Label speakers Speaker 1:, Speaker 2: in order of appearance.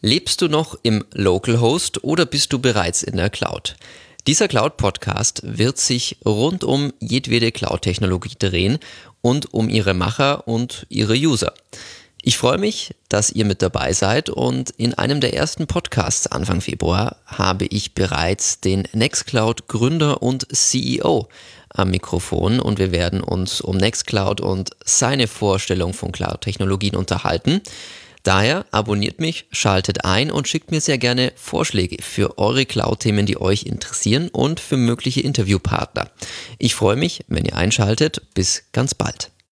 Speaker 1: Lebst du noch im Local Host oder bist du bereits in der Cloud? Dieser Cloud-Podcast wird sich rund um jedwede Cloud-Technologie drehen und um ihre Macher und ihre User. Ich freue mich, dass ihr mit dabei seid und in einem der ersten Podcasts Anfang Februar habe ich bereits den Nextcloud Gründer und CEO am Mikrofon und wir werden uns um Nextcloud und seine Vorstellung von Cloud-Technologien unterhalten. Daher abonniert mich, schaltet ein und schickt mir sehr gerne Vorschläge für eure Cloud-Themen, die euch interessieren und für mögliche Interviewpartner. Ich freue mich, wenn ihr einschaltet. Bis ganz bald.